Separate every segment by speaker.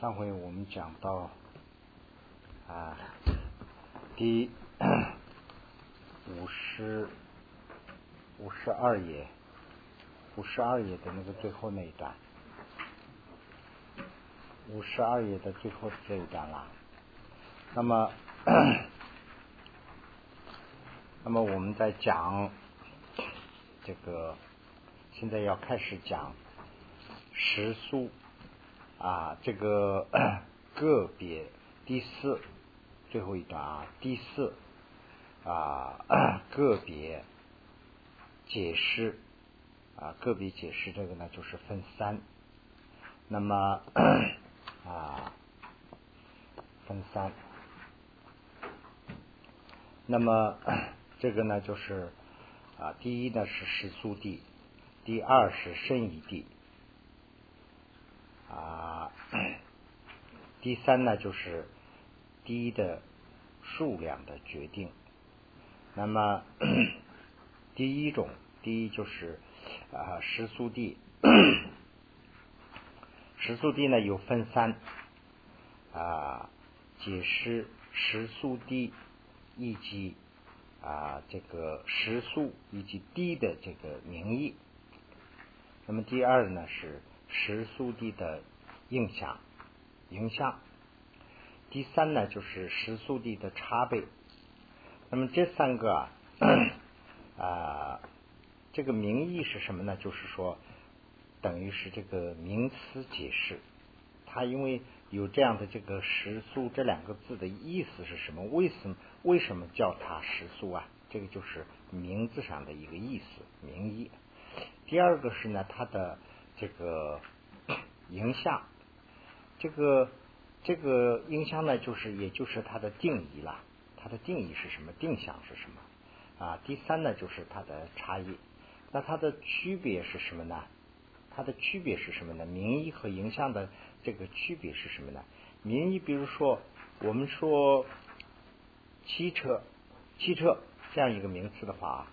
Speaker 1: 上回我们讲到啊，第五十五十二页，五十二页的那个最后那一段，五十二页的最后这一段了。那么，那么我们在讲这个，现在要开始讲时速。啊，这个 个别第四最后一段啊，第四啊 个别解释啊个别解释这个呢就是分三，那么 啊分三，那么这个呢就是啊第一呢是实速地，第二是深移地。啊，第三呢就是低的数量的决定。那么第一种，第一就是啊时速地，时速地呢有分三啊解释时速地以及啊这个时速以及低的这个名义。那么第二呢是。时速地的影响，影响。第三呢，就是时速地的差倍。那么这三个啊，啊，这个名义是什么呢？就是说，等于是这个名词解释。它因为有这样的这个时速这两个字的意思是什么？为什么为什么叫它时速啊？这个就是名字上的一个意思，名义。第二个是呢，它的。这个影像，这个这个影像呢，就是也就是它的定义了。它的定义是什么？定向是什么？啊，第三呢，就是它的差异。那它的区别是什么呢？它的区别是什么呢？名义和影像的这个区别是什么呢？名义，比如说我们说汽车，汽车这样一个名词的话啊，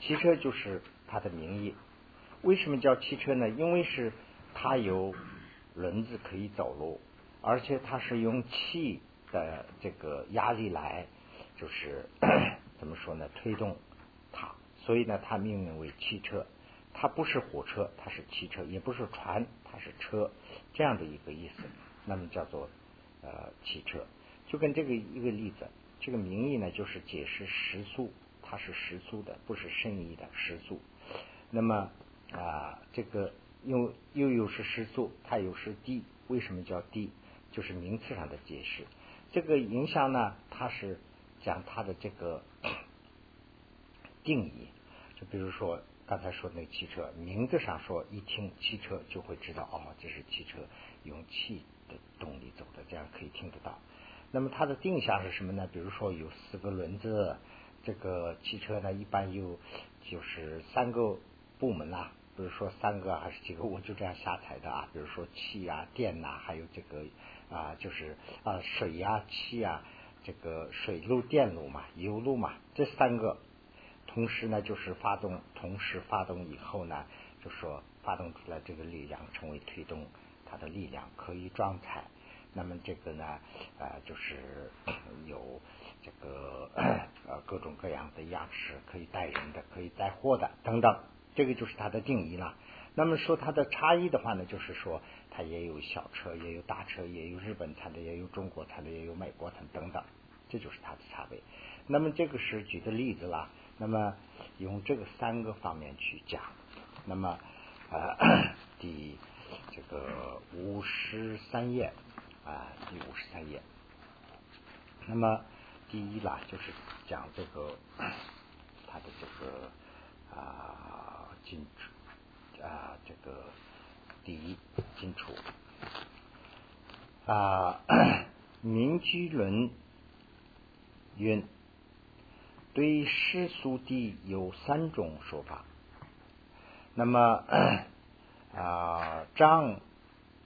Speaker 1: 汽车就是它的名义。为什么叫汽车呢？因为是它有轮子可以走路，而且它是用气的这个压力来，就是 怎么说呢？推动它，所以呢，它命名为汽车。它不是火车，它是汽车；也不是船，它是车，这样的一个意思。那么叫做呃汽车，就跟这个一个例子，这个名义呢，就是解释时速，它是时速的，不是瞬移的时速。那么啊，这个又又有是时速，它有时低，为什么叫低？就是名词上的解释。这个影响呢，它是讲它的这个定义。就比如说刚才说那个汽车，名字上说一听汽车就会知道，哦，这是汽车用气的动力走的，这样可以听得到。那么它的定向是什么呢？比如说有四个轮子，这个汽车呢一般有就是三个部门呐。比如说三个还是几个，我就这样瞎猜的啊。比如说气啊、电呐，还有这个啊，就是啊水呀、气啊，这个水路、电路嘛、油路嘛，这三个同时呢，就是发动，同时发动以后呢，就说发动出来这个力量成为推动它的力量，可以装载。那么这个呢，啊，就是有这个呃各种各样的样式，可以带人的，可以载货的等等。这个就是它的定义了。那么说它的差异的话呢，就是说它也有小车，也有大车，也有日本产的，也有中国产的，也有美国产等等，这就是它的差别。那么这个是举的例子了。那么用这个三个方面去讲。那么呃，第这个五十三页啊，第五十三页。那么第一啦，就是讲这个它的这个啊。金楚啊，这个第一金楚啊，明居论云对世俗地有三种说法。那么啊，张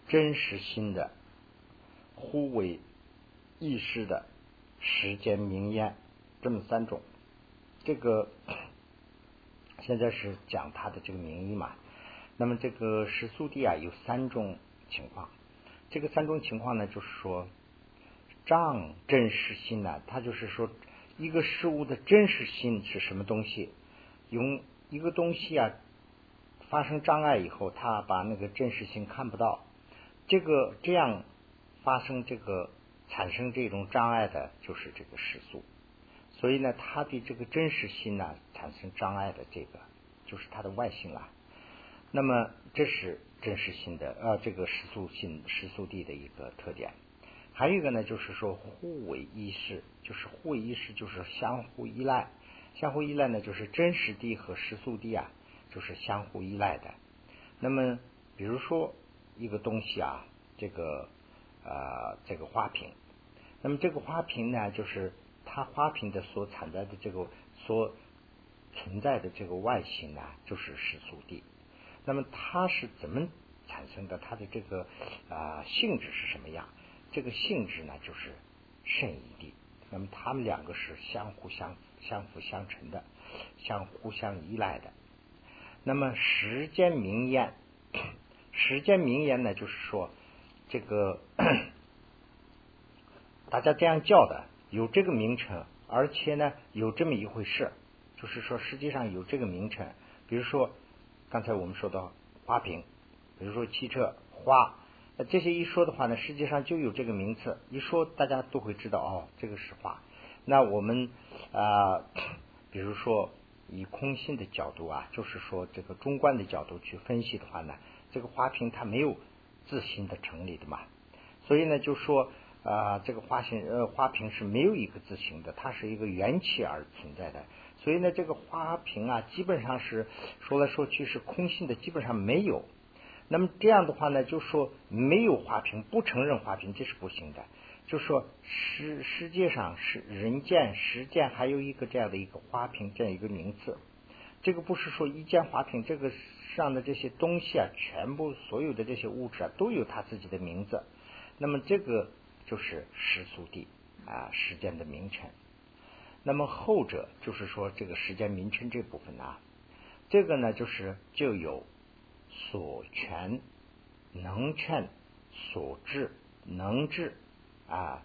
Speaker 1: 真实性的、互为意识的、时间名言，这么三种，这个。现在是讲它的这个名义嘛，那么这个时速地啊有三种情况，这个三种情况呢，就是说障真实性呢，它就是说一个事物的真实性是什么东西？用一个东西啊发生障碍以后，他把那个真实性看不到，这个这样发生这个产生这种障碍的，就是这个时速。所以呢，他对这个真实性呢产生障碍的这个，就是它的外性啊。那么这是真实性的呃，这个实素性实素地的一个特点。还有一个呢，就是说互为依识，就是互为依识，就是相互依赖。相互依赖呢，就是真实地和实素地啊，就是相互依赖的。那么比如说一个东西啊，这个呃这个花瓶，那么这个花瓶呢，就是它花瓶的所产在的这个所存在的这个外形呢，就是实素地。那么它是怎么产生的？它的这个啊性质是什么样？这个性质呢，就是肾一地。那么它们两个是相互相相辅相成的，相互相依赖的。那么时间名言，时间名言呢，就是说这个 大家这样叫的，有这个名称，而且呢有这么一回事，就是说实际上有这个名称，比如说。刚才我们说到花瓶，比如说汽车花，这些一说的话呢，实际上就有这个名词，一说大家都会知道哦，这个是花。那我们啊，比如说以空性的角度啊，就是说这个中观的角度去分析的话呢，这个花瓶它没有自行的成立的嘛，所以呢，就说啊，这个花形呃花瓶是没有一个字形的，它是一个缘起而存在的。所以呢，这个花瓶啊，基本上是说来说去是空性的，基本上没有。那么这样的话呢，就说没有花瓶，不承认花瓶，这是不行的。就说世世界上是人见、实见，还有一个这样的一个花瓶这样一个名字。这个不是说一件花瓶，这个上的这些东西啊，全部所有的这些物质啊，都有它自己的名字。那么这个就是世俗地啊，时间的名称。那么后者就是说，这个时间名称这部分呢，这个呢就是就有所权、能劝、所治、能治啊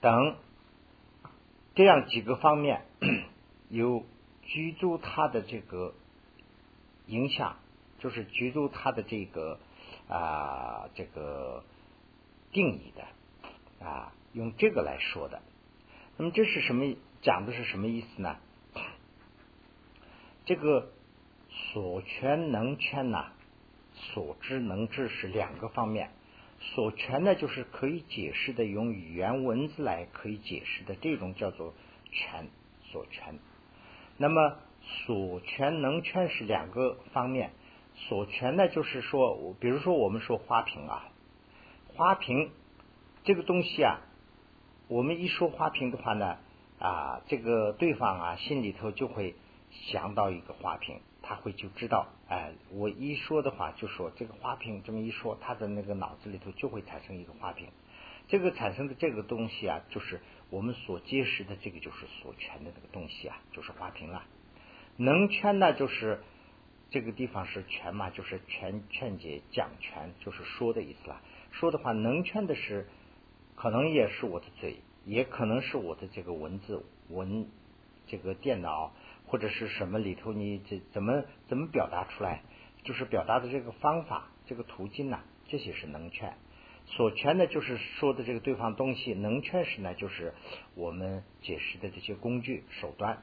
Speaker 1: 等这样几个方面，有居住它的这个影响，就是居住它的这个啊这个定义的啊，用这个来说的。那么这是什么？讲的是什么意思呢？这个所权能圈呐，所知能知是两个方面。所权呢，就是可以解释的，用语言文字来可以解释的，这种叫做权所权。那么所权能圈是两个方面。所权呢，就是说，比如说我们说花瓶啊，花瓶这个东西啊，我们一说花瓶的话呢。啊，这个对方啊，心里头就会想到一个花瓶，他会就知道，哎，我一说的话，就说这个花瓶这么一说，他的那个脑子里头就会产生一个花瓶。这个产生的这个东西啊，就是我们所揭示的这个就是所权的这个东西啊，就是花瓶了。能圈呢，就是这个地方是权嘛，就是劝劝解讲权，就是说的意思了。说的话能圈的是，可能也是我的嘴。也可能是我的这个文字文这个电脑或者是什么里头，你这怎么怎么表达出来？就是表达的这个方法，这个途径呢？这些是能劝。所劝呢，就是说的这个对方东西；能劝时呢，就是我们解释的这些工具手段。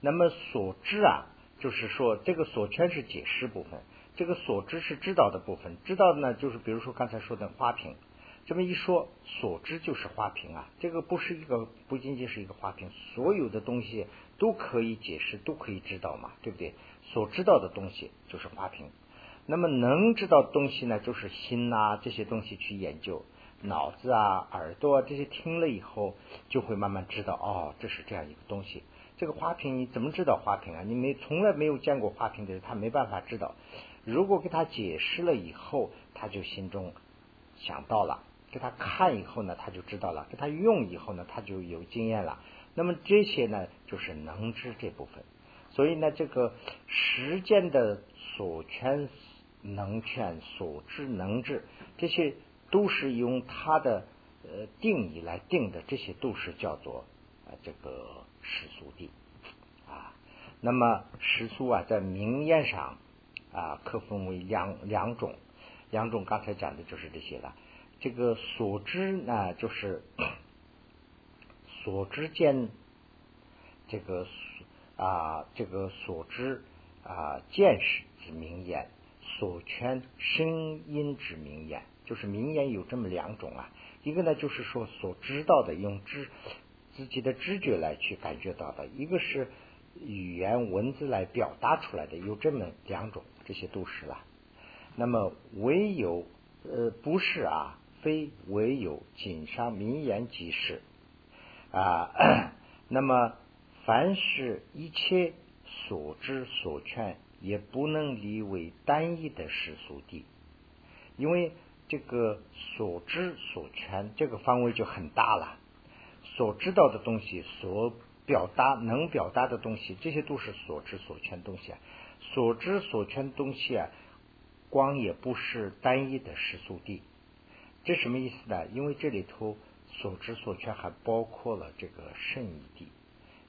Speaker 1: 那么所知啊，就是说这个所劝是解释部分，这个所知是知道的部分。知道的呢，就是比如说刚才说的花瓶。这么一说，所知就是花瓶啊，这个不是一个，不仅仅是一个花瓶，所有的东西都可以解释，都可以知道嘛，对不对？所知道的东西就是花瓶，那么能知道东西呢，就是心呐这些东西去研究，脑子啊、耳朵啊这些听了以后，就会慢慢知道，哦，这是这样一个东西。这个花瓶你怎么知道花瓶啊？你没从来没有见过花瓶的人，他没办法知道。如果给他解释了以后，他就心中想到了。给他看以后呢，他就知道了；给他用以后呢，他就有经验了。那么这些呢，就是能知这部分。所以呢，这个实践的所劝能劝所知能治这些都是用它的呃定义来定的，这些都是叫做啊这个实俗地啊。那么实俗啊，在名言上啊，可分为两两种，两种刚才讲的就是这些了。这个所知呢，就是 所知见这个啊，这个所知啊见识之名言，所圈声音之名言，就是名言有这么两种啊。一个呢，就是说所知道的，用知自己的知觉来去感觉到的；一个是语言文字来表达出来的，有这么两种，这些都是了。那么唯有呃，不是啊。非唯有锦上名言即是啊，那么凡是一切所知所劝，也不能理为单一的世俗地，因为这个所知所劝这个范围就很大了。所知道的东西，所表达能表达的东西，这些都是所知所劝东西啊。所知所劝东西啊，光也不是单一的世俗地。这什么意思呢？因为这里头所知所缺还包括了这个圣义地。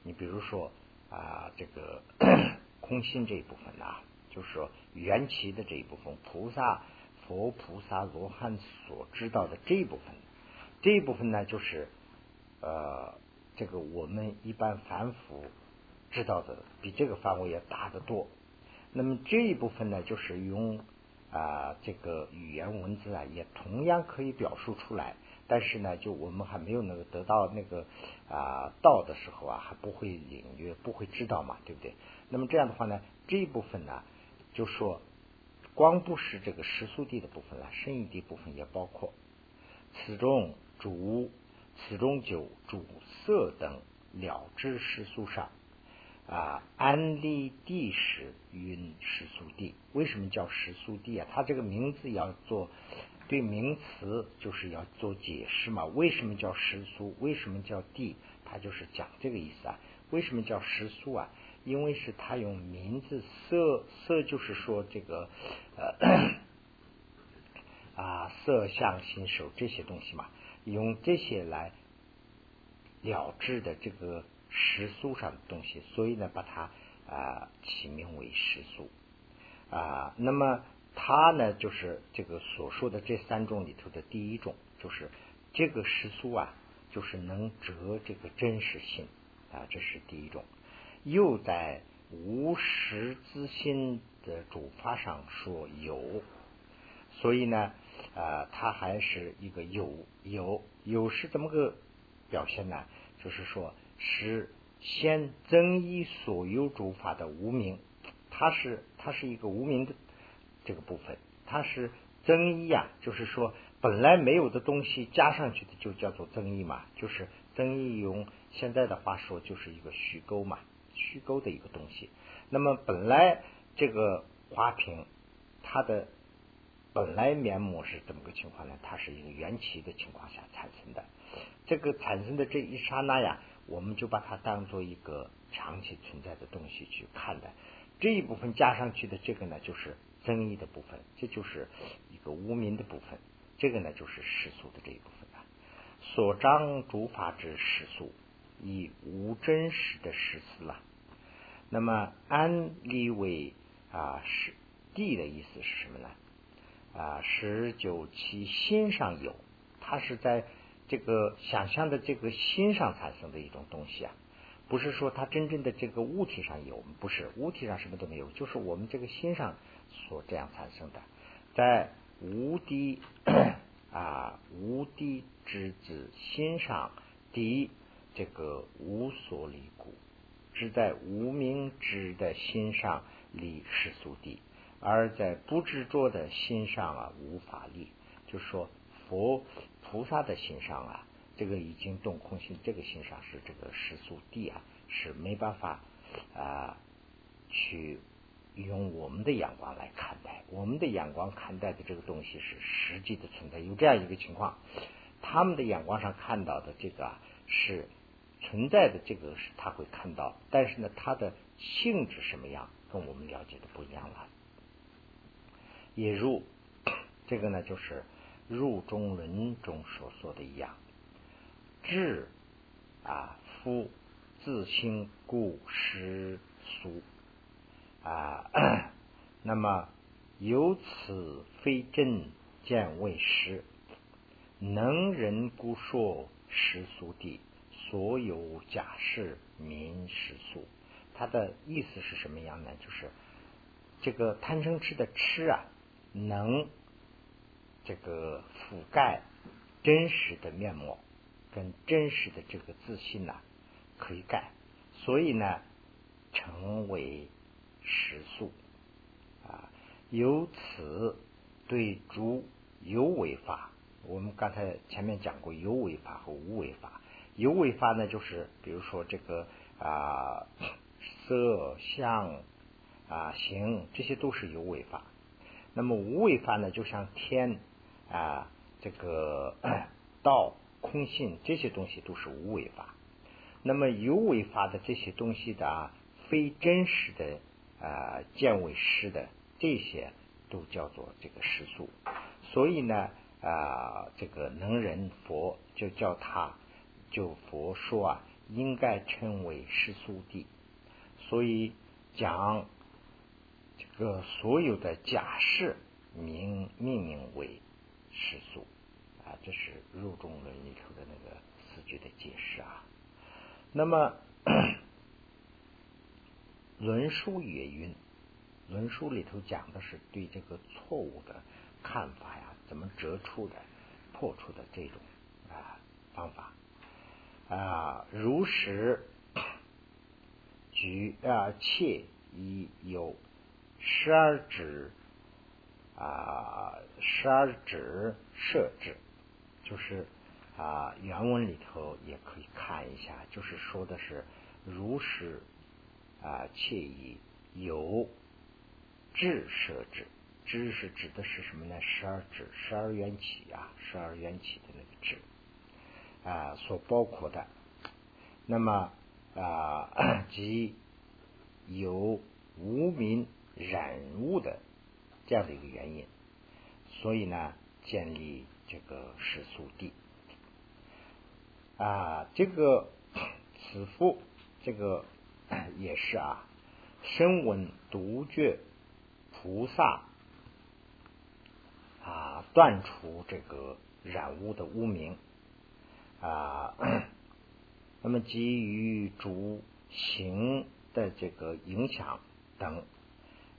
Speaker 1: 你比如说啊，这个 空心这一部分啊，就是说缘起的这一部分，菩萨、佛菩萨、罗汉所知道的这一部分，这一部分呢，就是呃，这个我们一般凡夫知道的比这个范围要大得多。那么这一部分呢，就是用。啊，这个语言文字啊，也同样可以表述出来，但是呢，就我们还没有那个得到那个啊道的时候啊，还不会领略，不会知道嘛，对不对？那么这样的话呢，这一部分呢，就说光不是这个时速地的部分了，深义地部分也包括。此中主，此中酒主色等了知实俗上。啊，安利地时云实俗地，为什么叫实俗地啊？它这个名字要做对名词，就是要做解释嘛。为什么叫实俗？为什么叫地？它就是讲这个意思啊。为什么叫实俗啊？因为是它用名字色色，就是说这个呃啊色相心手这些东西嘛，用这些来了知的这个。时俗上的东西，所以呢，把它啊起名为时俗啊。那么它呢，就是这个所说的这三种里头的第一种，就是这个时俗啊，就是能折这个真实性啊，这是第一种。又在无实之心的主法上说有，所以呢啊，它还是一个有有有是怎么个表现呢？就是说。是先增一所有诸法的无名，它是它是一个无名的这个部分，它是增益啊，就是说本来没有的东西加上去的就叫做增一嘛，就是增一用现在的话说就是一个虚构嘛，虚构的一个东西。那么本来这个花瓶它的本来面目是怎么个情况呢？它是一个缘起的情况下产生的，这个产生的这一刹那呀。我们就把它当做一个长期存在的东西去看待，这一部分加上去的这个呢，就是争议的部分，这就是一个无名的部分，这个呢就是世俗的这一部分啊。所彰诸法之世俗，以无真实的实思了。那么安立为啊是地的意思是什么呢？啊，十九其心上有，它是在。这个想象的这个心上产生的一种东西啊，不是说它真正的这个物体上有，不是物体上什么都没有，就是我们这个心上所这样产生的，在无敌 啊无敌之子心上敌这个无所离故，只在无名之的心上离世俗地，而在不执着的心上啊无法立，就说佛。菩萨的心上啊，这个已经动空心，这个心上是这个世俗地啊，是没办法啊去用我们的眼光来看待，我们的眼光看待的这个东西是实际的存在，有这样一个情况，他们的眼光上看到的这个是存在的，这个是他会看到，但是呢，它的性质什么样，跟我们了解的不一样了。也如 这个呢，就是。入中论中所说的一样，智啊夫自性故失俗啊，那么由此非真见为实，能人故说实俗地，所有假释名实俗。它的意思是什么样呢？就是这个贪嗔痴的痴啊，能这个覆盖真实的面目，跟真实的这个自信呐，可以盖，所以呢，成为实素啊。由此对诸有为法，我们刚才前面讲过有为法和无为法。有为法呢，就是比如说这个啊。色相啊形，这些都是有为法。那么无为法呢，就像天啊，这个 道、空性这些东西都是无为法。那么有为法的这些东西的啊，非真实的啊，见为实的这些，都叫做这个实素。所以呢啊，这个能人佛就叫他，就佛说啊，应该称为实素地。所以讲这个所有的假释名命名为世俗啊，这是入中论里头的那个四句的解释啊。那么论述也云，论述里头讲的是对这个错误的看法呀，怎么折出的、破除的这种啊方法啊，如实。举啊，切以有十二指啊，十二指设置，就是啊，原文里头也可以看一下，就是说的是如实啊，切以有智设置，智是指的是什么呢？十二指，十二缘起啊，十二缘起的那个智啊，所包括的，那么。啊，即有无名染物的这样的一个原因，所以呢，建立这个世俗地。啊，这个此父 这个也是啊，声闻独觉菩萨啊，断除这个染污的污名。啊。那么基于主行的这个影响等。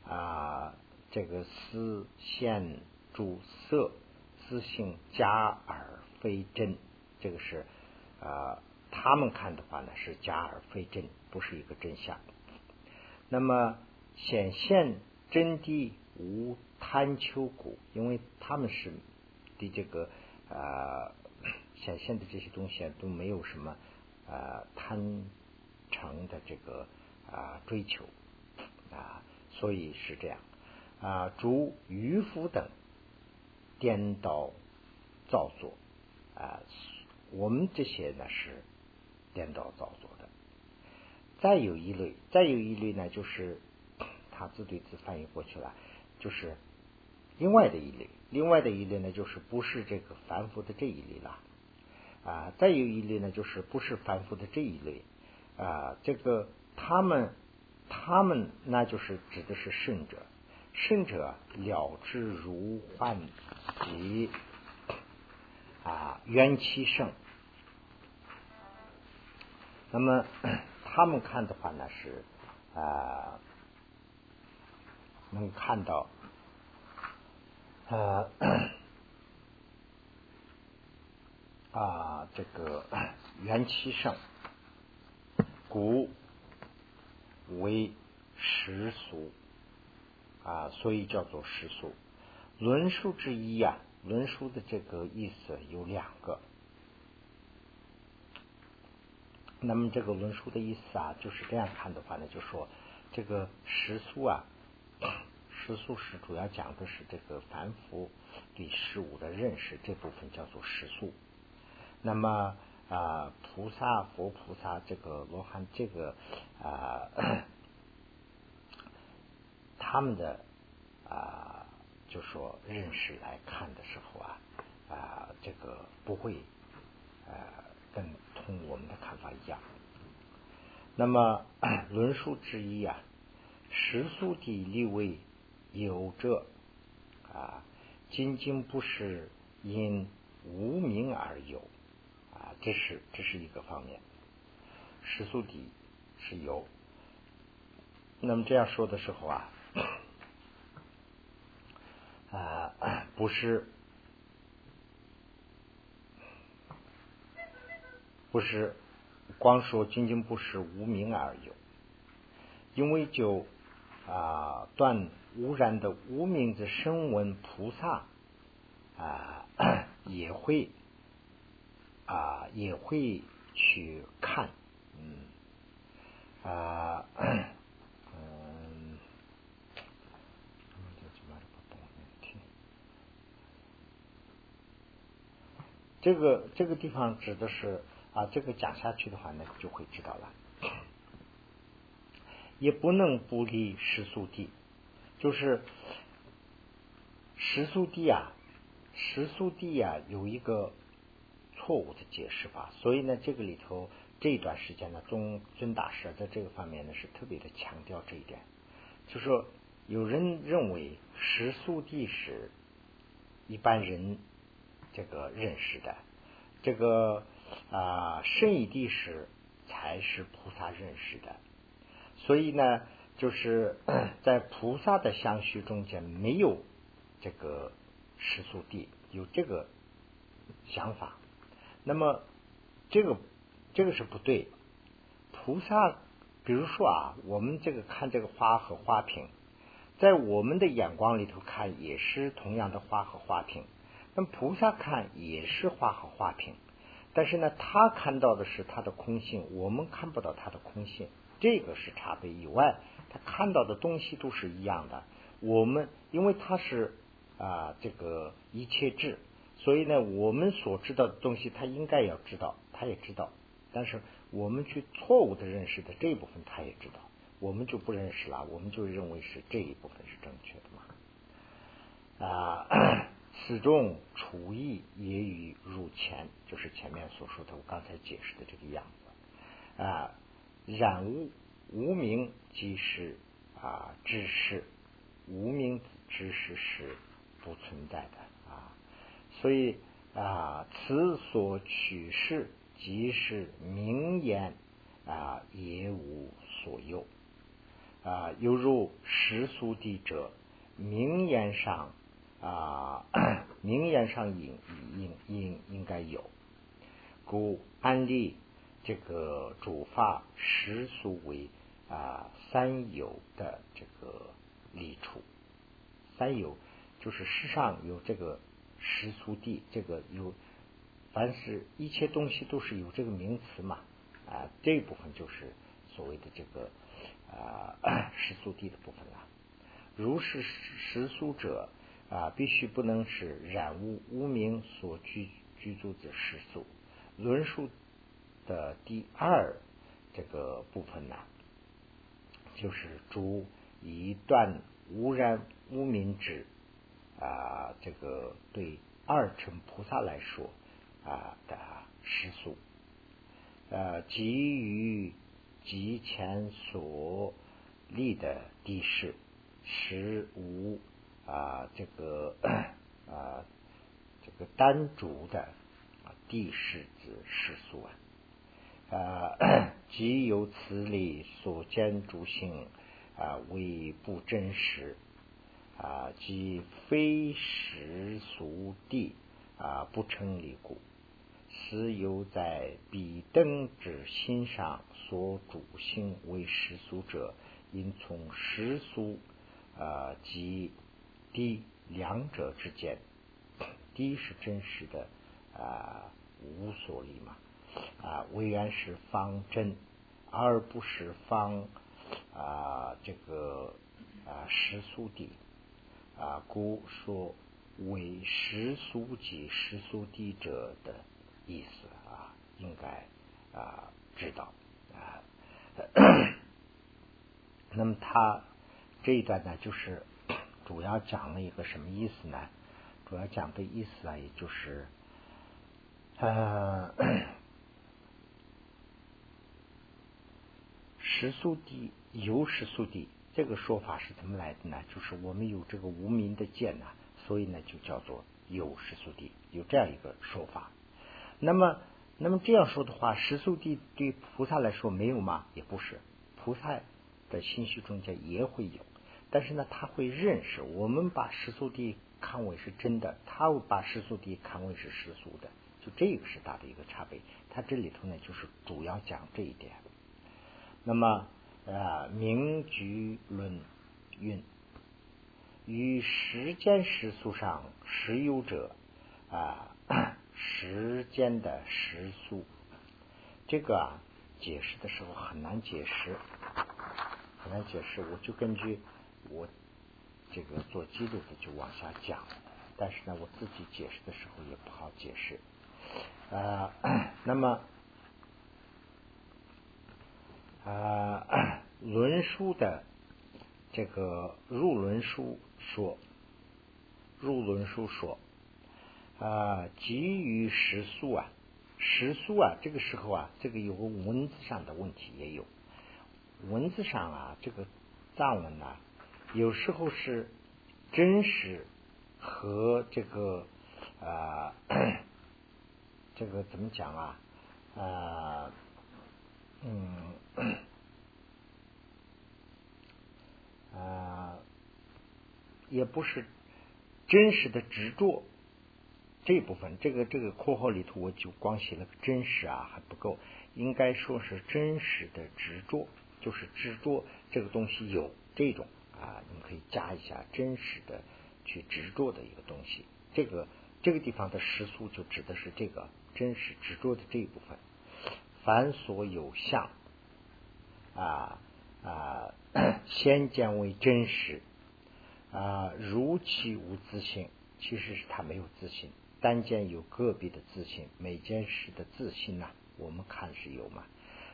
Speaker 1: 啊，这个思现主色自性假而非真，这个是啊，他们看的话呢是假而非真，不是一个真相。那么显现真谛无贪求故，因为他们是对这个啊显现的这些东西都没有什么。啊，贪成的这个啊追求啊，所以是这样啊。诸渔夫等颠倒造作啊，我们这些呢是颠倒造作的。再有一类，再有一类呢，就是他自对自翻译过去了，就是另外的一类。另外的一类呢，就是不是这个凡夫的这一类了。啊，再有一类呢，就是不是凡夫的这一类啊，这个他们他们那就是指的是圣者，甚者了之如幻及啊元气盛，那么 他们看的话呢是啊能看到啊。啊，这个元气盛，故为实俗啊，所以叫做实俗。论述之一啊，论述的这个意思有两个。那么这个论述的意思啊，就是这样看的话呢，就说这个实俗啊，实俗是主要讲的是这个凡夫对事物的认识这部分叫做实俗。那么啊，菩萨、佛菩萨这个罗汉，这个啊，他们的啊，就说认识来看的时候啊，啊这个不会呃跟同我们的看法一样。那么 论述之一啊，世俗的立位有者啊，仅仅不是因无名而有啊，这是这是一个方面。世俗的是有，那么这样说的时候啊。啊，不是，不是光说仅仅不是无名而有，因为就啊断污染的无名的声闻菩萨啊也会啊也会去看，嗯啊。这个这个地方指的是啊，这个讲下去的话呢，就会知道了。也不能不离时速地，就是时速地啊，时速地啊有一个错误的解释法，所以呢，这个里头这一段时间呢，宗尊大师在这个方面呢是特别的强调这一点，就说有人认为时速地是一般人。这个认识的，这个啊圣义地时才是菩萨认识的，所以呢，就是 在菩萨的相续中间没有这个世俗地有这个想法，那么这个这个是不对。菩萨，比如说啊，我们这个看这个花和花瓶，在我们的眼光里头看也是同样的花和花瓶。那菩萨看也是花和花瓶，但是呢，他看到的是他的空性，我们看不到他的空性，这个是差别。以外，他看到的东西都是一样的。我们因为他是啊这个一切智，所以呢，我们所知道的东西，他应该要知道，他也知道。但是我们去错误的认识的这一部分，他也知道，我们就不认识了，我们就认为是这一部分是正确的嘛啊。此中除意也与入前，就是前面所说的我刚才解释的这个样子啊。染污无名即是啊知识，无名知识是不存在的啊。所以啊，此所取是即是名言啊，也无所用啊。犹如世俗地者，名言上。啊，名言上应应应应该有，故安利这个主法实俗为啊三有的这个利处，三有就是世上有这个实俗地，这个有凡是一切东西都是有这个名词嘛啊，这一部分就是所谓的这个啊 实俗地的部分了。如是实俗者。啊，必须不能是染污污名所居居住的世俗。论述的第二这个部分呢，就是主一段污染污名之啊，这个对二乘菩萨来说啊的世俗，呃，基于即前所立的地势，实无。啊，这个啊，这个单竹的啊地势之世俗啊，啊，即由此理所见诸性啊，为不真实啊，即非实俗地啊，不成立故，此有在彼等之心上所主性为世俗者，应从世俗啊及。第两者之间，第一是真实的啊无所立嘛啊，唯然是方真，而不是方啊这个啊实俗地啊，故说为实俗即实俗地者的意思啊，应该啊知道啊。那么他这一段呢，就是。主要讲了一个什么意思呢？主要讲的意思啊，也就是呃，实速地有实速地，这个说法是怎么来的呢？就是我们有这个无名的见呢，所以呢就叫做有实速地，有这样一个说法。那么，那么这样说的话，实速地对菩萨来说没有吗？也不是，菩萨的心绪中间也会有，但是呢，他会认识我们把时速地看为是真的，他把时速地看为是世俗的。就这个是大的一个差别，他这里头呢就是主要讲这一点。那么啊，名局论运与时间时速上实有者啊，时间的时速，这个啊解释的时候很难解释，很难解释。我就根据我这个做记录的就往下讲，但是呢，我自己解释的时候也不好解释。啊，那么啊，论书的这个入论书说，入论书说啊，基于时速啊，时速啊，这个时候啊，这个有个文字上的问题也有，文字上啊，这个藏文呢，有时候是真实和这个啊。这个怎么讲啊？啊，嗯，啊，也不是真实的执着这部分。这个这个括号里头，我就光写了个真实啊，还不够。应该说是真实的执着，就是执着这个东西有这种啊，你可以加一下真实的去执着的一个东西。这个这个地方的实素就指的是这个。真实执着的这一部分，凡所有相啊啊，先见为真实啊，如其无自信，其实是他没有自信，单见有个别的自信，每件事的自信呐，我们看是有嘛？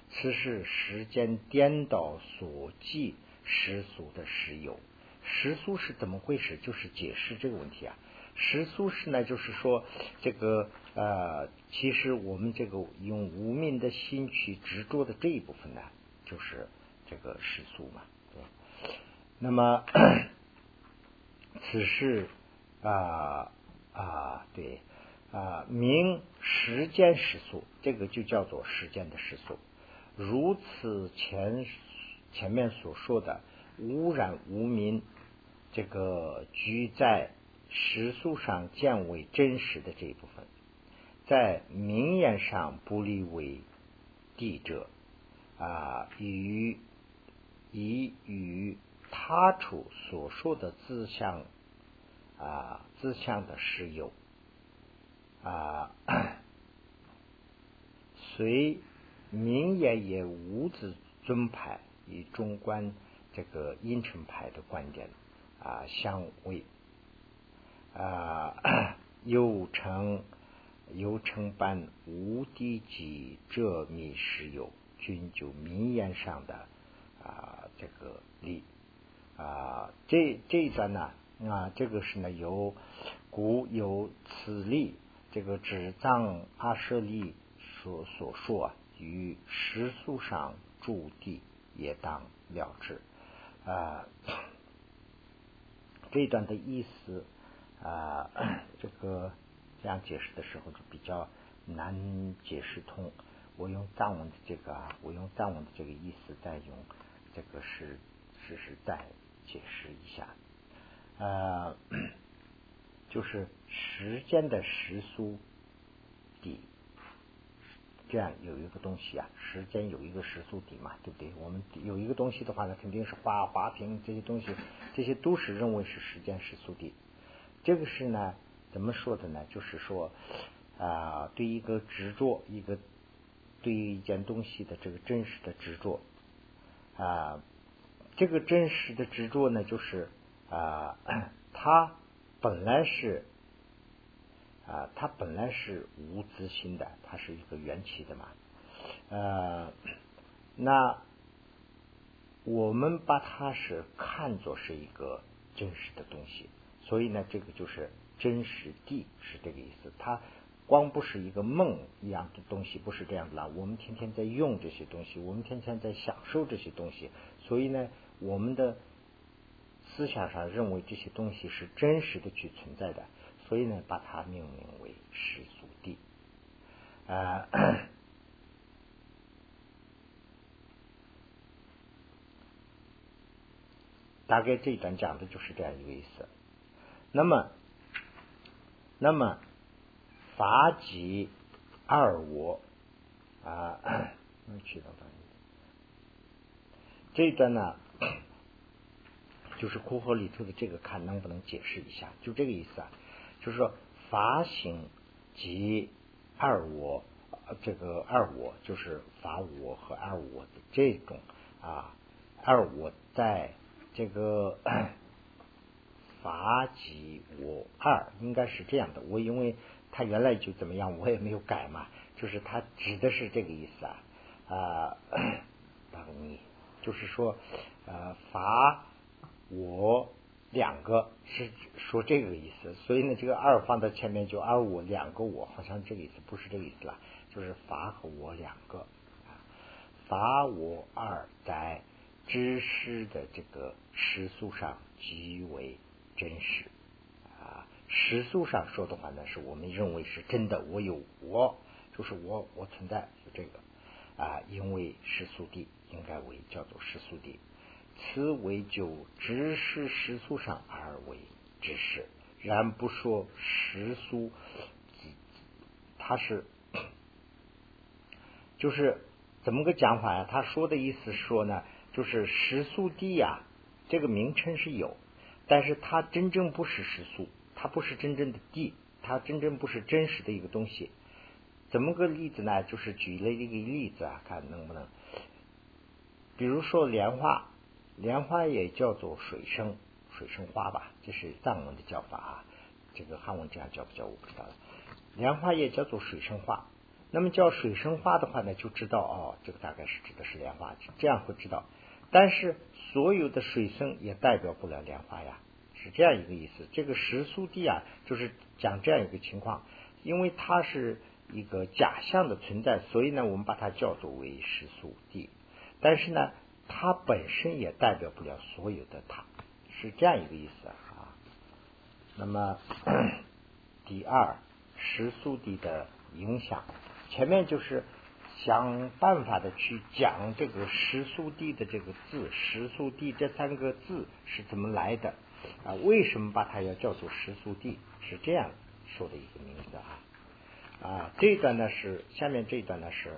Speaker 1: 此是时间颠倒所记世俗的时有，时俗是怎么回事？就是解释这个问题啊。时俗是呢，就是说这个呃，其实我们这个用无名的心去执着的这一部分呢，就是这个实俗嘛。对。那么 此事啊啊，对啊，明时间实俗，这个就叫做时间的实俗。如此前前面所说的污染无名，这个居在。实素上见为真实的这一部分，在名言上不立为地者啊，与以与他处所说的自相啊自相的实有啊，随名言也无自尊派与中观这个阴沉派的观点啊相违。啊，又称又称般无敌己这密实有，均就名言上的啊这个例啊，这这一段呢啊，这个是呢由古有此例，这个指藏阿舍利所所说啊，于实素上注地也当了之啊，这一段的意思。啊，这个这样解释的时候就比较难解释通。我用藏文的这个，啊我用藏文的这个意思再用这个是是是再解释一下。呃，就是时间的时速底，这样有一个东西啊，时间有一个时速底嘛，对不对？我们有一个东西的话呢，肯定是花花瓶这些东西，这些都是认为是时间时速底。这个是呢，怎么说的呢？就是说啊，对一个执着，一个对一件东西的这个真实的执着啊，这个真实的执着呢，就是啊，它本来是啊，它本来是无自性的，它是一个缘起的嘛。呃，那我们把它是看作是一个真实的东西。所以呢，这个就是真实地是这个意思。它光不是一个梦一样的东西，不是这样的啦。我们天天在用这些东西，我们天天在享受这些东西，所以呢，我们的思想上认为这些东西是真实的去存在的，所以呢，把它命名为始祖地。啊，大概这一段讲的就是这样一个意思。那么，那么。法己二我啊，这一段呢，就是苦合里头的这个，看能不能解释一下？就这个意思啊，就是说法行即二我，这个二我就是法我和二我的这种啊，二我在这个 法即我二，应该是这样的。我因为。他原来就怎么样，我也没有改嘛，就是他指的是这个意思啊啊，等你就是说呃，法我两个是说这个意思，所以呢，这个二放在前面就二我两个我，好像这个意思不是这个意思了，就是法和我两个，法我二在知识的这个时速上极为真实。啊实俗上说的话呢，是我们认为是真的。我有我，就是我，我存在，就这个啊。因为世俗地应该为叫做世俗地，此为就知识世俗上而为知识，然不说世俗，他是 就是怎么个讲法呀？他说的意思说呢，就是世俗地呀，这个名称是有，但是它真正不是世俗。它不是真正的地，它真正不是真实的一个东西。怎么个例子呢？就是举了一个例子啊，看能不能。比如说莲花，莲花也叫做水生，水生花吧，这是藏文的叫法啊。这个汉文这样叫不叫我不知道了。莲花也叫做水生花，那么叫水生花的话呢，就知道哦，这个大概是指的是莲花，这样会知道。但是所有的水生也代表不了莲花呀。是这样一个意思，这个石苏地啊，就是讲这样一个情况，因为它是一个假象的存在，所以呢，我们把它叫做为石苏地。但是呢，它本身也代表不了所有的它，是这样一个意思啊。那么第二，实苏地的影响，前面就是想办法的去讲这个实苏地的这个字，实苏地这三个字是怎么来的。啊，为什么把它要叫做食宿地？是这样说的一个名字啊。啊，这段呢是下面这段呢是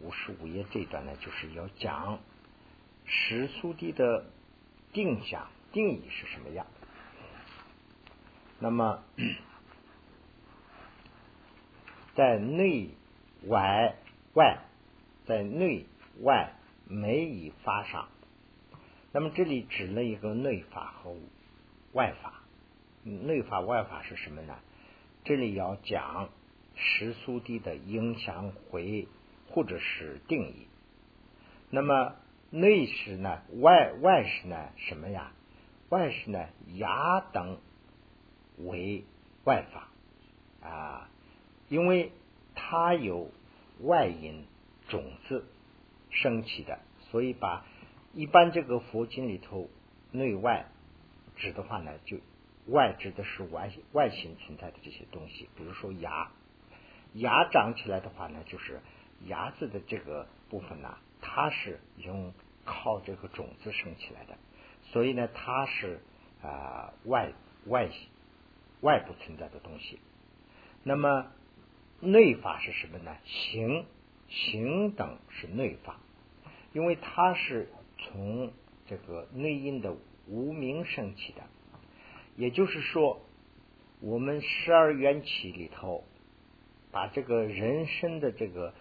Speaker 1: 五十五页这段呢，就是要讲食宿地的定向定义是什么样。那么 在内外外，在内外每一法上，那么这里指了一个内法和。外法，内法外法是什么呢？这里要讲时速地的影响回或者是定义。那么内是呢，外外是呢什么呀？外是呢，牙等为外法啊，因为它有外因种子升起的，所以把一般这个佛经里头内外。指的话呢，就外指的是外外形存在的这些东西，比如说牙，牙长起来的话呢，就是牙子的这个部分呢，它是用靠这个种子生起来的，所以呢，它是啊外外外部存在的东西。那么内法是什么呢？形形等是内法，因为它是从这个内因的。无名升起的，也就是说，我们十二缘起里头，把这个人生的这个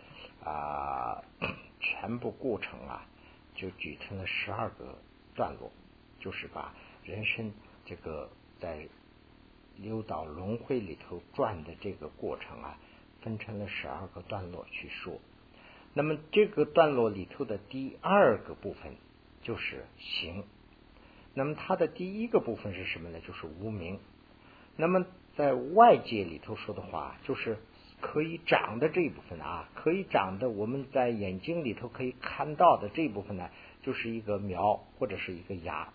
Speaker 1: 啊 全部过程啊，就举成了十二个段落，就是把人生这个在六道轮回里头转的这个过程啊，分成了十二个段落去说。那么这个段落里头的第二个部分就是行。那么它的第一个部分是什么呢？就是无名。那么在外界里头说的话，就是可以长的这一部分啊，可以长的，我们在眼睛里头可以看到的这一部分呢，就是一个苗或者是一个芽。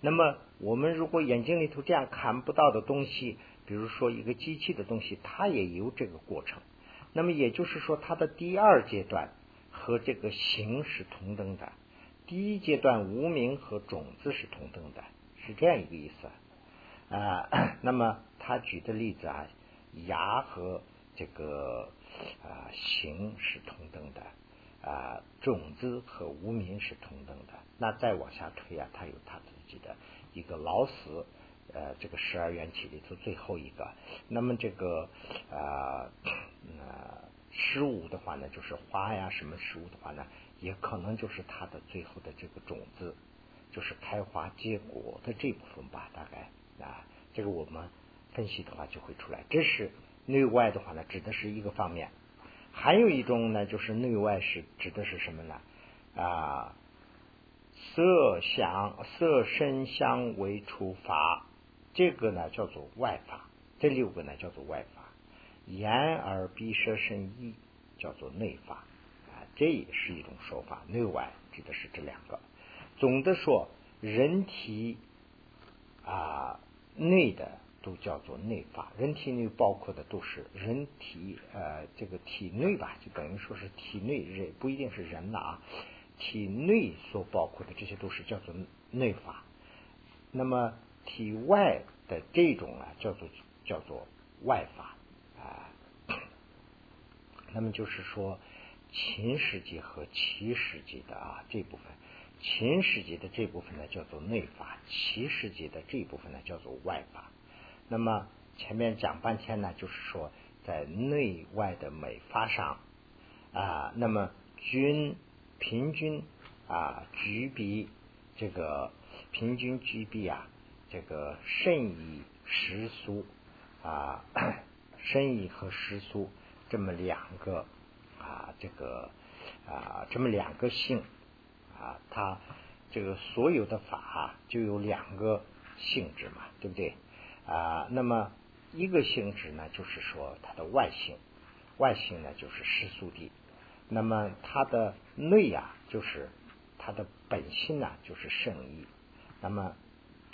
Speaker 1: 那么我们如果眼睛里头这样看不到的东西，比如说一个机器的东西，它也有这个过程。那么也就是说，它的第二阶段和这个形是同等的。第一阶段无名和种子是同等的，是这样一个意思啊。那么他举的例子啊，牙和这个啊形是同等的啊，种子和无名是同等的。那再往下推啊，它有它自己的一个老死。呃，这个十二缘起里头最后一个，那么这个啊，呃，十五的话呢，就是花呀，什么十五的话呢，也可能就是它的最后的这个种子，就是开花结果的这部分吧，大概啊，这个我们分析的话就会出来。这是内外的话呢，指的是一个方面，还有一种呢，就是内外是指的是什么呢？啊，色香色声香为出法。这个呢叫做外法，这六个呢叫做外法，眼耳鼻舌身意叫做内法啊，这也是一种说法。内外指的是这两个。总的说，人体啊内的都叫做内法，人体内包括的都是人体呃这个体内吧，就等于说是体内人不一定是人了啊，体内所包括的这些都是叫做内法。那么。体外的这种啊，叫做叫做外法啊。那么就是说，秦世纪和齐世纪的啊这部分，秦世纪的这部分呢叫做内法，齐世纪的这部分呢叫做外法。那么前面讲半天呢，就是说在内外的美发上啊，那么均平均啊举比这个平均举比啊。这个肾以实俗啊，肾以和实俗这么两个啊，这个啊，这么两个性啊，它这个所有的法就有两个性质嘛，对不对啊？那么一个性质呢，就是说它的外性，外性呢就是实俗的，那么它的内啊，就是它的本性呢，就是圣意，那么。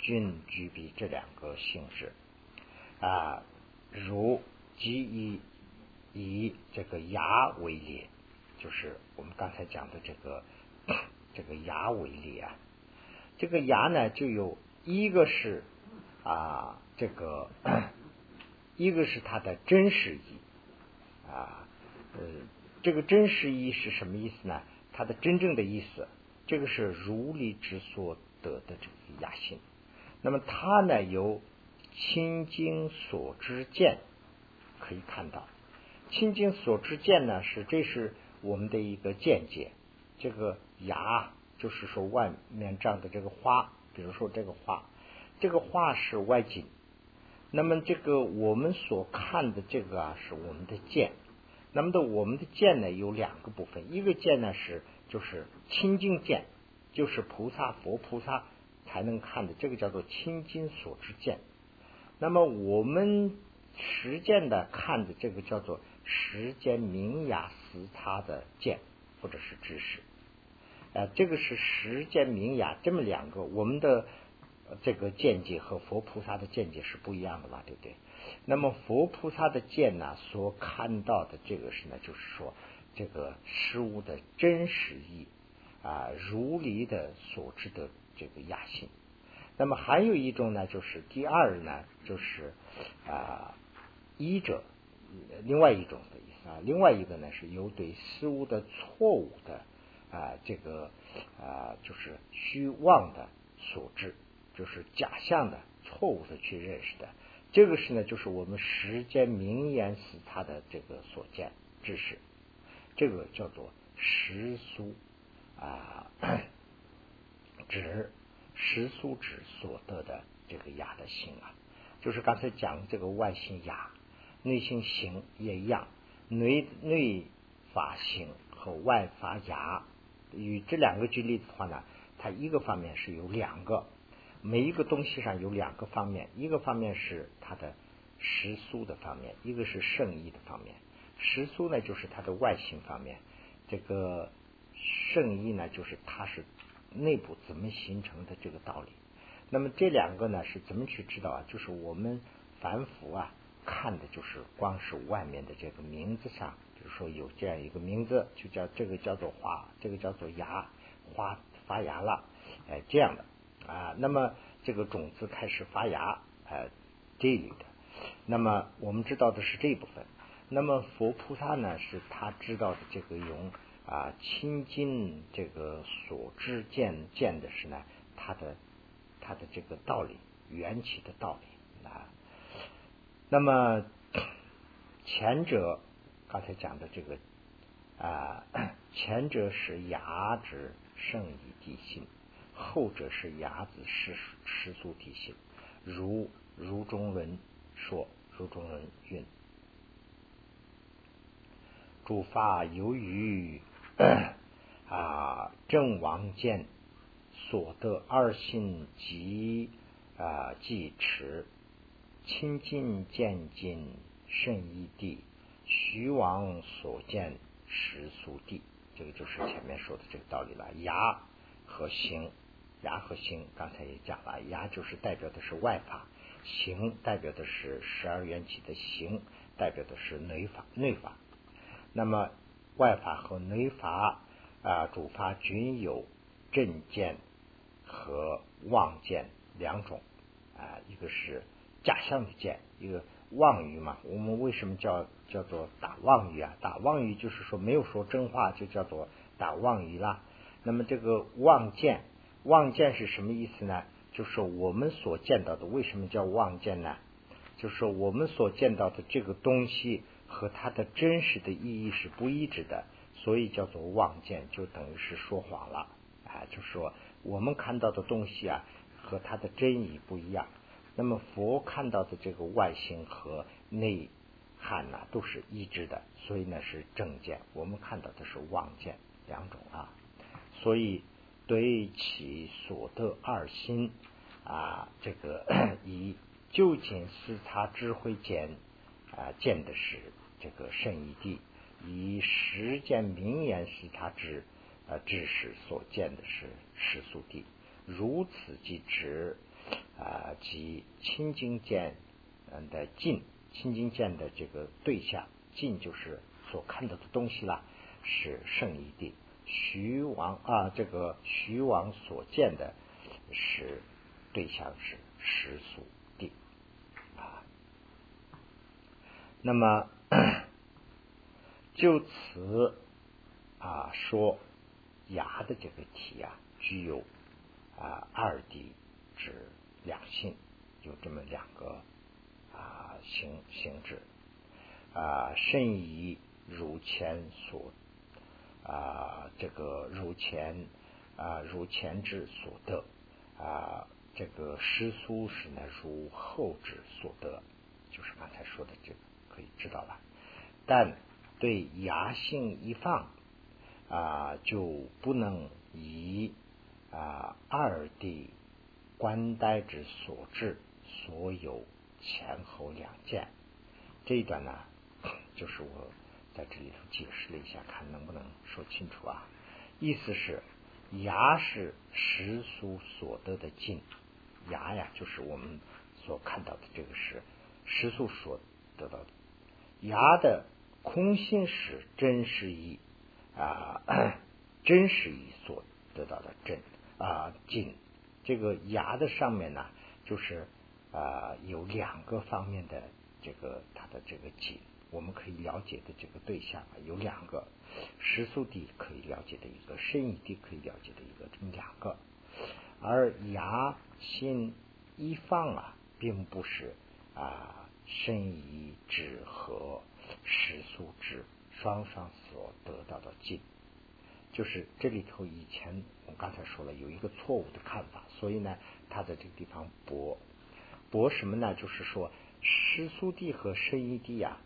Speaker 1: 均具备这两个性质啊，如即以以这个牙为例，就是我们刚才讲的这个这个牙为例啊，这个牙呢就有一个是啊这个一个是它的真实意啊，呃，这个真实意是什么意思呢？它的真正的意思，这个是如理之所得的这个雅性。那么它呢由清经所知见，可以看到清经所知见呢是这是我们的一个见解。这个牙就是说外面长的这个花，比如说这个花，这个画是外景。那么这个我们所看的这个啊是我们的见。那么的我们的见呢有两个部分，一个见呢是就是清净见，就是菩萨佛菩萨。才能看的，这个叫做清金所知见。那么我们实践的看的这个叫做时间明雅思他的见，或者是知识。啊，这个是时间明雅这么两个，我们的这个见解和佛菩萨的见解是不一样的嘛，对不对？那么佛菩萨的见呢，所看到的这个是呢，就是说这个事物的真实意啊，如理的所知的。这个雅性，那么还有一种呢，就是第二呢，就是啊医者，另外一种的意思啊，另外一个呢是有对事物的错误的啊这个啊就是虚妄的所知，就是假象的错误的去认识的，这个是呢就是我们时间名言是他的这个所见知识，这个叫做实俗啊。指实俗指所得的这个雅的形啊，就是刚才讲这个外形雅，内心行也一样，内内法行和外法雅，与这两个举例子的话呢，它一个方面是有两个，每一个东西上有两个方面，一个方面是它的实素的方面，一个是圣意的方面。实素呢，就是它的外形方面；这个圣意呢，就是它是内部怎么形成的这个道理。那么这两个呢，是怎么去知道啊？就是我们凡夫啊，看的就是光是外面的这个名字上，比如说有这样一个名字，就叫这个叫做花，这个叫做芽，花发芽了，哎，这样的啊。那么这个种子开始发芽，哎，这里的。那么我们知道的是这一部分。那么佛菩萨呢，是他知道的这个用啊清净这个所知见见的是呢，他的。他的这个道理，缘起的道理啊。那么前者刚才讲的这个啊，前者是牙之胜于地心，后者是牙子世世俗地心。如如中论说，如中论云：诸法由于 啊正王见。所得二心即啊即持清净见尽圣一地徐王所见实俗地，这个就是前面说的这个道理了。牙和行，牙和形，刚才也讲了，牙就是代表的是外法，形代表的是十二缘起的形，代表的是内法内法。那么外法和内法啊主法均有正见。和妄见两种啊，一个是假象的见，一个妄语嘛。我们为什么叫叫做打妄语啊？打妄语就是说没有说真话，就叫做打妄语啦。那么这个妄见，妄见是什么意思呢？就是我们所见到的，为什么叫妄见呢？就是我们所见到的这个东西和它的真实的意义是不一致的，所以叫做妄见，就等于是说谎了啊，就说。我们看到的东西啊，和它的真意不一样。那么佛看到的这个外形和内涵呢，都是一致的，所以呢是正见。我们看到的是妄见两种啊。所以对其所得二心啊，这个 以究竟视察智慧见啊，见的是这个圣义地；以实践名言视察之。啊，知识所见的是世俗地，如此即指啊，即清净见嗯的尽，清净见的这个对象，尽就是所看到的东西啦，是圣义地。徐王啊，这个徐王所见的是对象是世俗地啊。那么 就此啊说。牙的这个体啊，具有啊二谛之两性，有这么两个啊形形质啊，甚以如前所啊这个如前啊如前之所得啊，这个师苏是呢如后之所得，就是刚才说的这个可以知道了。但对牙性一放。啊，就不能以啊二谛观呆之所至，所有前后两件。这一段呢，就是我在这里头解释了一下，看能不能说清楚啊。意思是，牙是世俗所得的净，牙呀，就是我们所看到的这个是世俗所得到的。牙的空心是真实意。啊，真实意所得到的真啊境，这个牙的上面呢，就是啊有两个方面的这个它的这个境，我们可以了解的这个对象啊有两个，实素地可以了解的一个，深意地可以了解的一个，这么两个，而牙心一放啊，并不是啊深意之和实素之。双双所得到的境，就是这里头以前我刚才说了有一个错误的看法，所以呢，他在这个地方驳驳什么呢？就是说，实苏地和圣义地啊，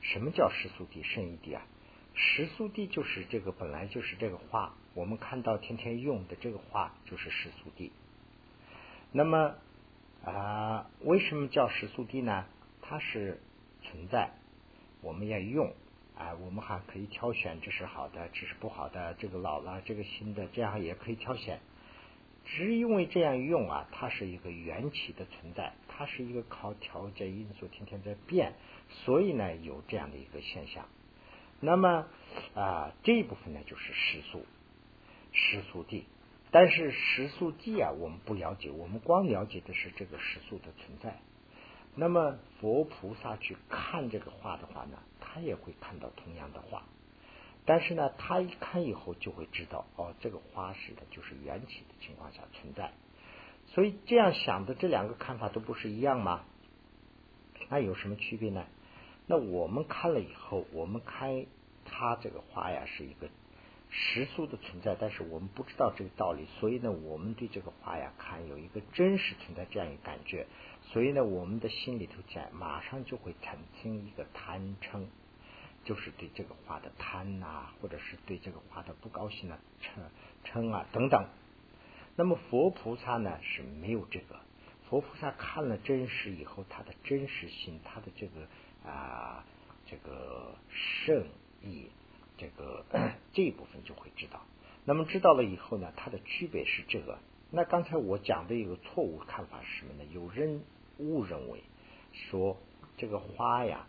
Speaker 1: 什么叫实苏地、圣义地啊？实苏地就是这个本来就是这个话，我们看到天天用的这个话就是实苏地。那么啊，为什么叫实速地呢？它是存在，我们要用啊，我们还可以挑选，这是好的，这是不好的，这个老了，这个新的，这样也可以挑选。只因为这样用啊，它是一个缘起的存在，它是一个靠条件因素天天在变，所以呢有这样的一个现象。那么啊这一部分呢就是时速，时速地。但是时速地啊，我们不了解，我们光了解的是这个时速的存在。那么佛菩萨去看这个画的话呢，他也会看到同样的画。但是呢，他一看以后就会知道，哦，这个花是的，就是缘起的情况下存在。所以这样想的这两个看法都不是一样吗？那有什么区别呢？那我们看了以后，我们看他这个花呀是一个实素的存在，但是我们不知道这个道理，所以呢，我们对这个花呀看有一个真实存在这样一个感觉，所以呢，我们的心里头在，马上就会产生一个贪嗔。就是对这个花的贪呐，或者是对这个花的不高兴啊、嗔嗔啊等等。那么佛菩萨呢是没有这个。佛菩萨看了真实以后，他的真实性，他的这个啊这个圣意，这个这一部分就会知道。那么知道了以后呢，它的区别是这个。那刚才我讲的一个错误看法是什么呢？有人误认为说这个花呀。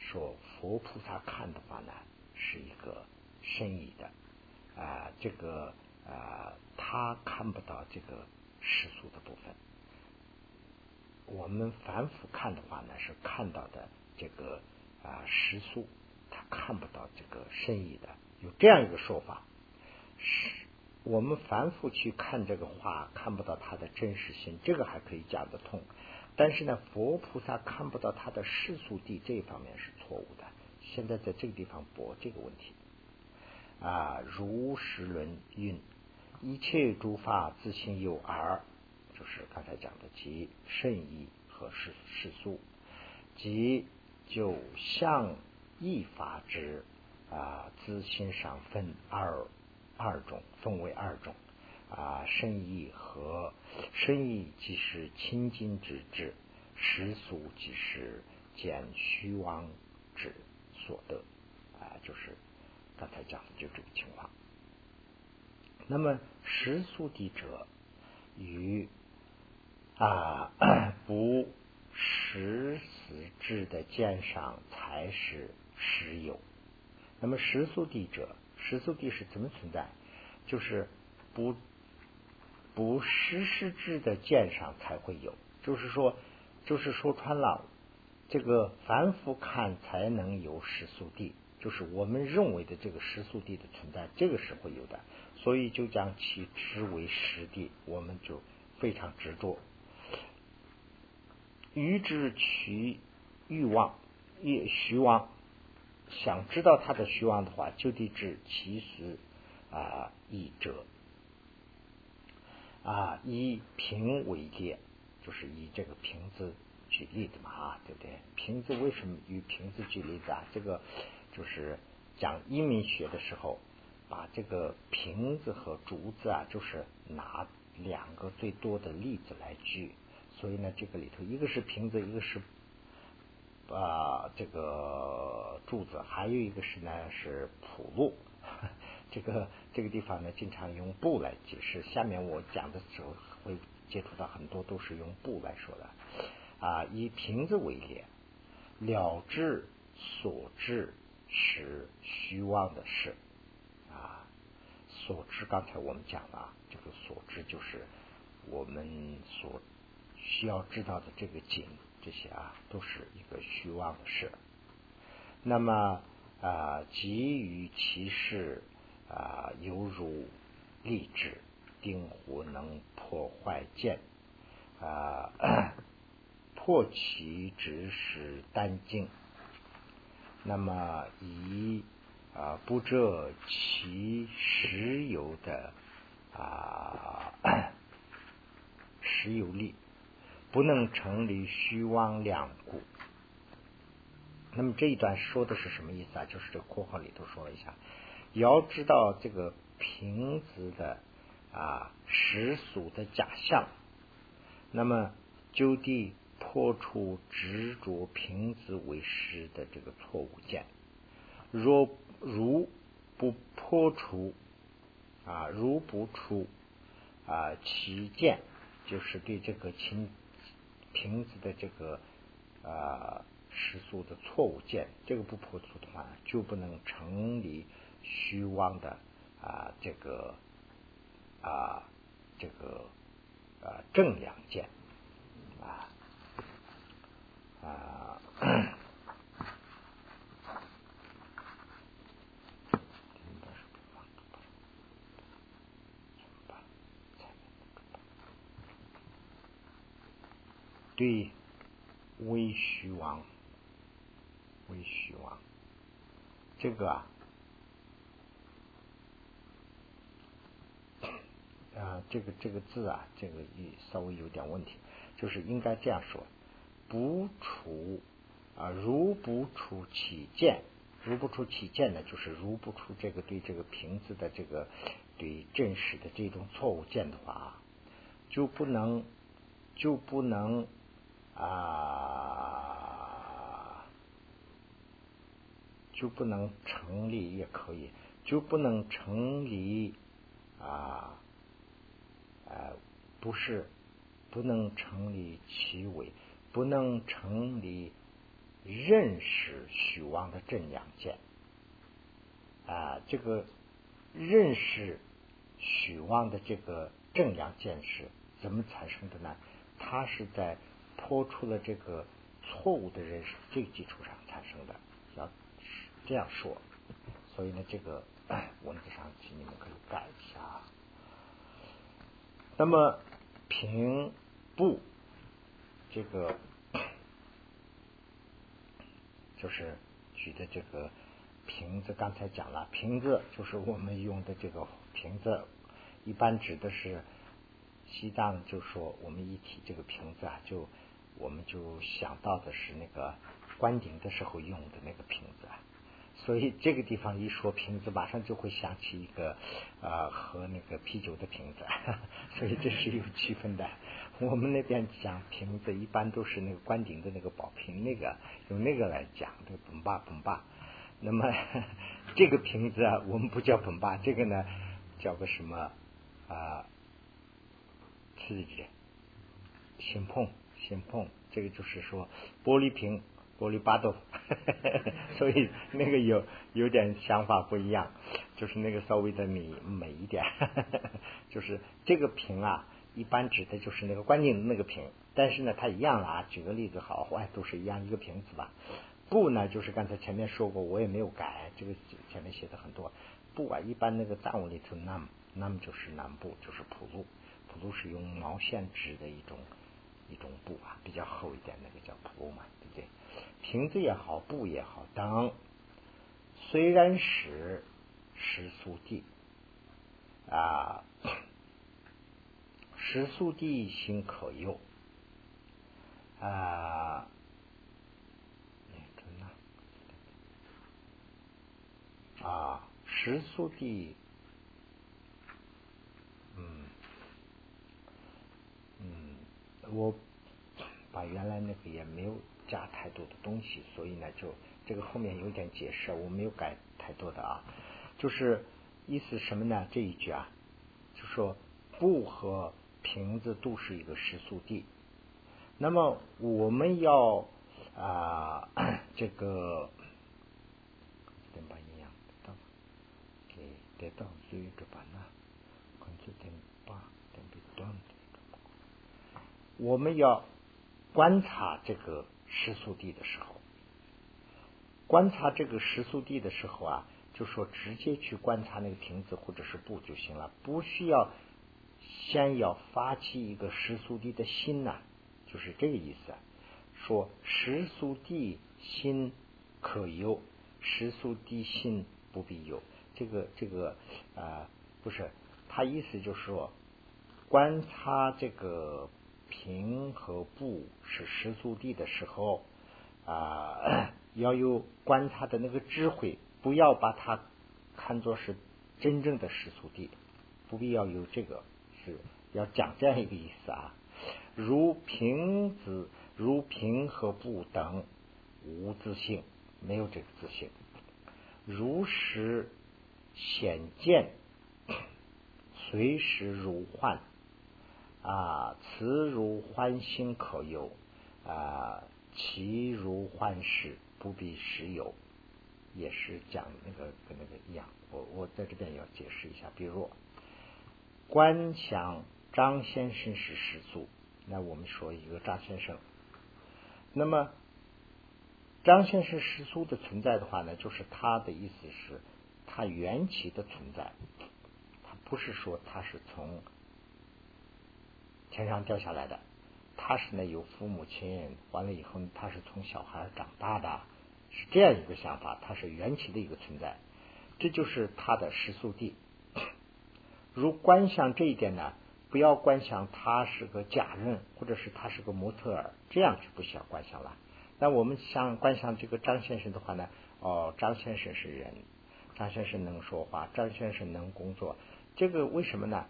Speaker 1: 说佛菩萨看的话呢，是一个深意的啊，这个啊，他看不到这个世俗的部分。我们反复看的话呢，是看到的这个啊世俗，他看不到这个深意的。有这样一个说法，是我们反复去看这个画，看不到它的真实性，这个还可以讲得通。但是呢，佛菩萨看不到他的世俗地这一方面是错误的。现在在这个地方驳这个问题啊，如实论运：一切诸法自性有二，就是刚才讲的即圣意和世世俗，即就相义法之啊自性上分二二种，分为二种。啊，深意和深意即是清净之智，世俗即是减虚妄之所得啊，就是刚才讲的就这个情况。那么世俗地者与啊不实死智的见上才是实有。那么世俗地者，世俗地是怎么存在？就是不。不实施质的鉴赏才会有，就是说，就是说穿了，这个凡夫看才能有实速地，就是我们认为的这个实速地的存在，这个是会有的，所以就将其知为实地，我们就非常执着。欲知其欲望，欲虚妄，想知道他的虚妄的话，就得知其实啊义者。啊，以瓶为例，就是以这个瓶子举例子嘛，啊，对不对？瓶子为什么以瓶子举例子啊？这个就是讲英明学的时候，把这个瓶子和竹子啊，就是拿两个最多的例子来举。所以呢，这个里头一个是瓶子，一个是啊这个柱子，还有一个是呢是铺路。这个这个地方呢，经常用布来解释。下面我讲的时候会接触到很多都是用布来说的啊。以瓶子为例，了知所知是虚妄的事啊。所知刚才我们讲了，这个所知就是我们所需要知道的这个景，这些啊都是一个虚妄的事。那么啊，基于其事。啊，犹如利智定火能破坏剑啊，破其直使丹经。那么以啊不遮其实有的啊石有力，不能成立虚妄两故。那么这一段说的是什么意思啊？就是这括号里头说了一下。要知道这个瓶子的啊实俗的假象那么就地破除执着瓶子为实的这个错误见。若如不破除啊，如不出啊其见，就是对这个瓶瓶子的这个啊实数的错误见，这个不破除的话，就不能成立虚妄的啊这个啊这个啊正量见啊啊。对，微虚妄，微虚妄，这个啊，啊，这个这个字啊，这个也稍微有点问题，就是应该这样说：不除啊，如不除起见，如不除起见呢，就是如不除这个对这个瓶子的这个对真实的这种错误见的话，就不能就不能。啊，就不能成立也可以，就不能成立啊，呃，不是不能成立其为，不能成立认识虚妄的正阳见啊，这个认识虚妄的这个正阳见是怎么产生的呢？它是在。脱出了这个错误的认识，这个基础上产生的，要这样说。所以呢，这个文字上请你们可以改一下。那么平步这个就是举的这个瓶子，刚才讲了，瓶子就是我们用的这个瓶子，一般指的是西藏，就说我们一提这个瓶子啊，就我们就想到的是那个关顶的时候用的那个瓶子啊，所以这个地方一说瓶子，马上就会想起一个呃喝那个啤酒的瓶子，所以这是有区分的。我们那边讲瓶子，一般都是那个关顶的那个宝瓶，那个用那个来讲，这个本坝本坝。那么 这个瓶子啊，我们不叫本坝，这个呢叫个什么啊？刺激，先碰。先碰这个就是说玻璃瓶玻璃巴豆，所以那个有有点想法不一样，就是那个稍微的美美一点，就是这个瓶啊，一般指的就是那个关键的那个瓶，但是呢，它一样啊。举个例子，好坏都是一样一个瓶子吧。布呢，就是刚才前面说过，我也没有改，这个前面写的很多布啊。一般那个藏文里头，那么那么就是南部就是普路，普路是用毛线织的一种。一种布啊，比较厚一点，那个叫普布嘛，瓶子也好，布也好，等虽然是实速地啊，实速地心可用啊，啊，实速地。我把原来那个也没有加太多的东西，所以呢，就这个后面有点解释，我没有改太多的啊。就是意思什么呢？这一句啊，就说布和瓶子都是一个食宿地。那么我们要啊，这个，我们要观察这个时速地的时候，观察这个时速地的时候啊，就说直接去观察那个瓶子或者是布就行了，不需要先要发起一个时速地的心呐，就是这个意思。说时速地心可忧，时速地心不必忧。这个这个啊，不是他意思就是说观察这个。平和布是实足地的时候啊，要有观察的那个智慧，不要把它看作是真正的实足地，不必要有这个，是要讲这样一个意思啊。如平子、如平和不等，无自性，没有这个自性。如实显见，随时如幻啊，慈如欢心可有啊，其如幻事不必时有，也是讲那个跟那个一样。我我在这边要解释一下，比如观想张先生是实素，那我们说一个张先生，那么。张先生实素的存在的话呢，就是他的意思是，他缘起的存在，他不是说他是从天上掉下来的，他是呢有父母亲，完了以后他是从小孩长大的，是这样一个想法，他是缘起的一个存在，这就是他的实素地。如观想这一点呢，不要观想他是个假人，或者是他是个模特儿，这样就不需要观想了。那我们想观想这个张先生的话呢？哦，张先生是人，张先生能说话，张先生能工作，这个为什么呢？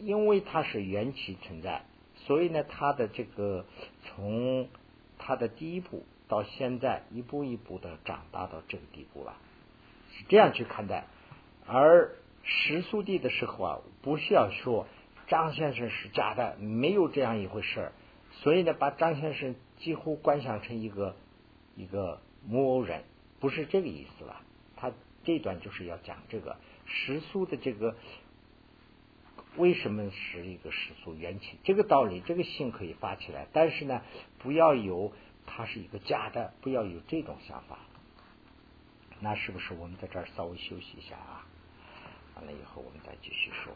Speaker 1: 因为他是缘起存在，所以呢，他的这个从他的第一步到现在一步一步的长大到这个地步了，是这样去看待。而实速地的时候啊，不需要说张先生是假的，没有这样一回事儿。所以呢，把张先生几乎观想成一个一个木偶人，不是这个意思了。他这段就是要讲这个时速的这个为什么是一个世俗缘起这个道理，这个心可以发起来，但是呢，不要有它是一个假的，不要有这种想法。那是不是我们在这儿稍微休息一下啊？完了以后我们再继续说。